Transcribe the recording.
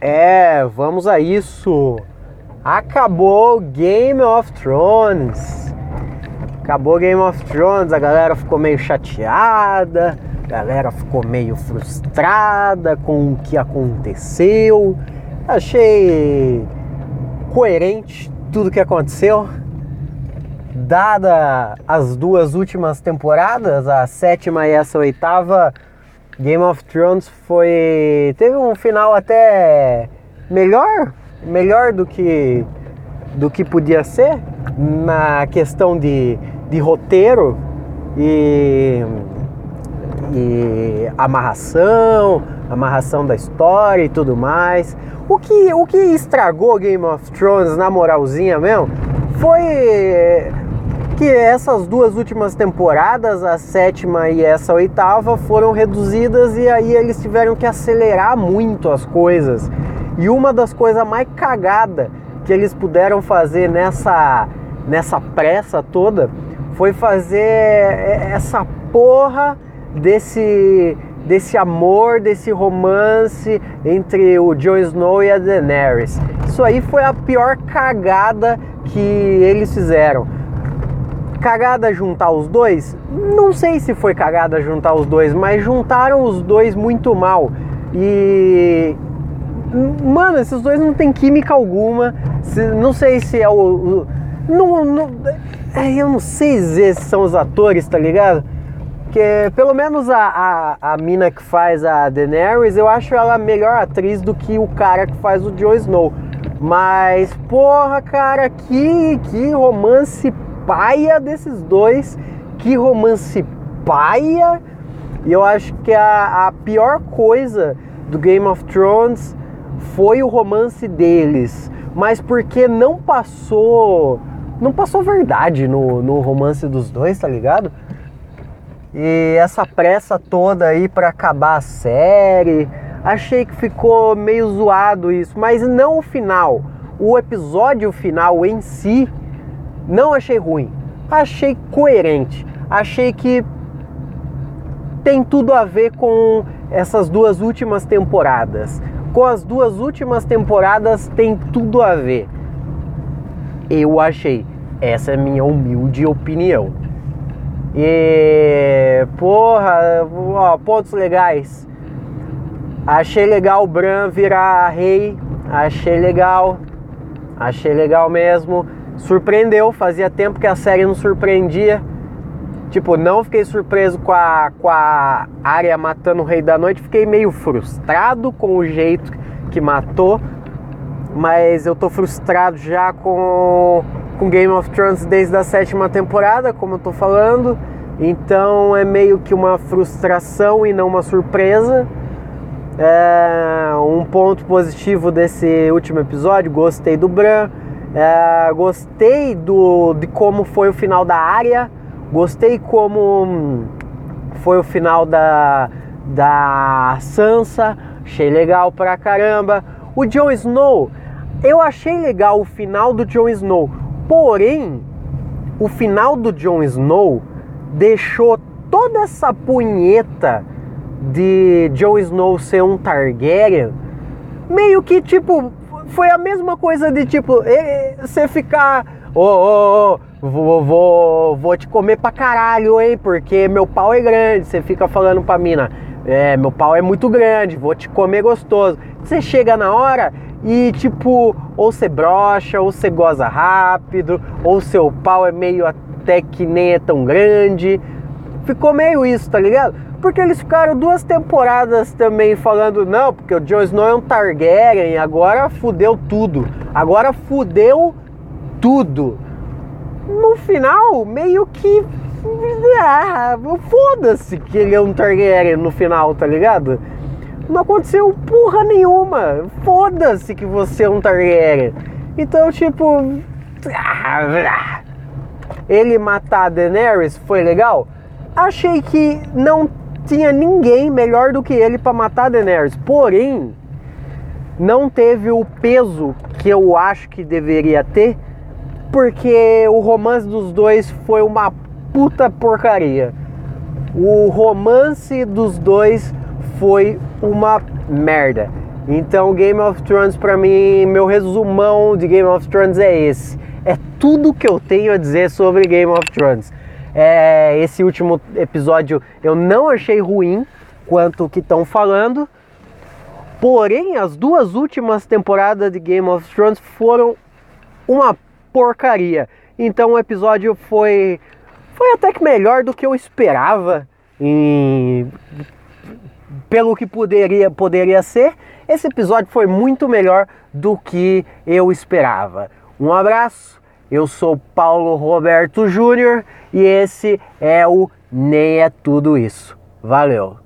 É, vamos a isso. Acabou Game of Thrones. Acabou Game of Thrones, a galera ficou meio chateada, a galera ficou meio frustrada com o que aconteceu. Achei coerente tudo que aconteceu. Dada as duas últimas temporadas, a sétima e essa oitava, Game of Thrones foi. teve um final até melhor, melhor do que do que podia ser na questão de, de roteiro e, e amarração, amarração da história e tudo mais. O que, o que estragou Game of Thrones na moralzinha mesmo foi que essas duas últimas temporadas, a sétima e essa oitava, foram reduzidas e aí eles tiveram que acelerar muito as coisas. E uma das coisas mais cagadas que eles puderam fazer nessa, nessa pressa toda foi fazer essa porra desse, desse amor, desse romance entre o Jon Snow e a Daenerys. Isso aí foi a pior cagada que eles fizeram Cagada juntar os dois? Não sei se foi cagada juntar os dois, mas juntaram os dois muito mal. E. Mano, esses dois não tem química alguma. Não sei se é o. não, não, é, eu não sei se são os atores, tá ligado? Porque pelo menos a, a, a mina que faz a Daenerys, eu acho ela melhor atriz do que o cara que faz o Jon Snow. Mas, porra, cara, que, que romance paia desses dois. Que romance paia. E eu acho que a, a pior coisa do Game of Thrones foi o romance deles. Mas porque não passou. Não passou verdade no, no romance dos dois, tá ligado? E essa pressa toda aí para acabar a série. Achei que ficou meio zoado isso, mas não o final. O episódio final em si não achei ruim, achei coerente, achei que tem tudo a ver com essas duas últimas temporadas. Com as duas últimas temporadas tem tudo a ver. Eu achei. Essa é minha humilde opinião. E porra, ó, pontos legais. Achei legal o Bran virar rei. Achei legal. Achei legal mesmo surpreendeu, fazia tempo que a série não surpreendia. Tipo, não fiquei surpreso com a, com a área matando o Rei da Noite, fiquei meio frustrado com o jeito que matou, mas eu tô frustrado já com, com Game of Thrones desde a sétima temporada, como eu tô falando, então é meio que uma frustração e não uma surpresa. É, um ponto positivo desse último episódio, gostei do Bran é, gostei do, de como foi o final da área, gostei como foi o final da, da Sansa, achei legal pra caramba. O Jon Snow, eu achei legal o final do Jon Snow, porém, o final do Jon Snow deixou toda essa punheta de Jon Snow ser um Targaryen meio que tipo foi a mesma coisa de tipo, você ficar, ô, ô, ô, vou, vou, vou te comer pra caralho, hein, porque meu pau é grande. Você fica falando pra mina, é, meu pau é muito grande, vou te comer gostoso. Você chega na hora e tipo, ou você brocha, ou você goza rápido, ou seu pau é meio até que nem é tão grande. Ficou meio isso, tá ligado? Porque eles ficaram duas temporadas também falando, não, porque o Jon Snow é um Targaryen, agora fudeu tudo. Agora fudeu tudo. No final, meio que. Ah, foda-se que ele é um Targaryen no final, tá ligado? Não aconteceu porra nenhuma. Foda-se que você é um Targaryen. Então, tipo. Ah, ele matar a Daenerys foi legal? Achei que não tinha ninguém melhor do que ele para matar a Daenerys. Porém, não teve o peso que eu acho que deveria ter, porque o romance dos dois foi uma puta porcaria. O romance dos dois foi uma merda. Então, Game of Thrones, para mim, meu resumão de Game of Thrones é esse. É tudo que eu tenho a dizer sobre Game of Thrones. É, esse último episódio eu não achei ruim quanto que estão falando. Porém, as duas últimas temporadas de Game of Thrones foram uma porcaria. Então o episódio foi foi até que melhor do que eu esperava pelo que poderia poderia ser. Esse episódio foi muito melhor do que eu esperava. Um abraço. Eu sou Paulo Roberto Júnior e esse é o Nem é tudo isso. Valeu.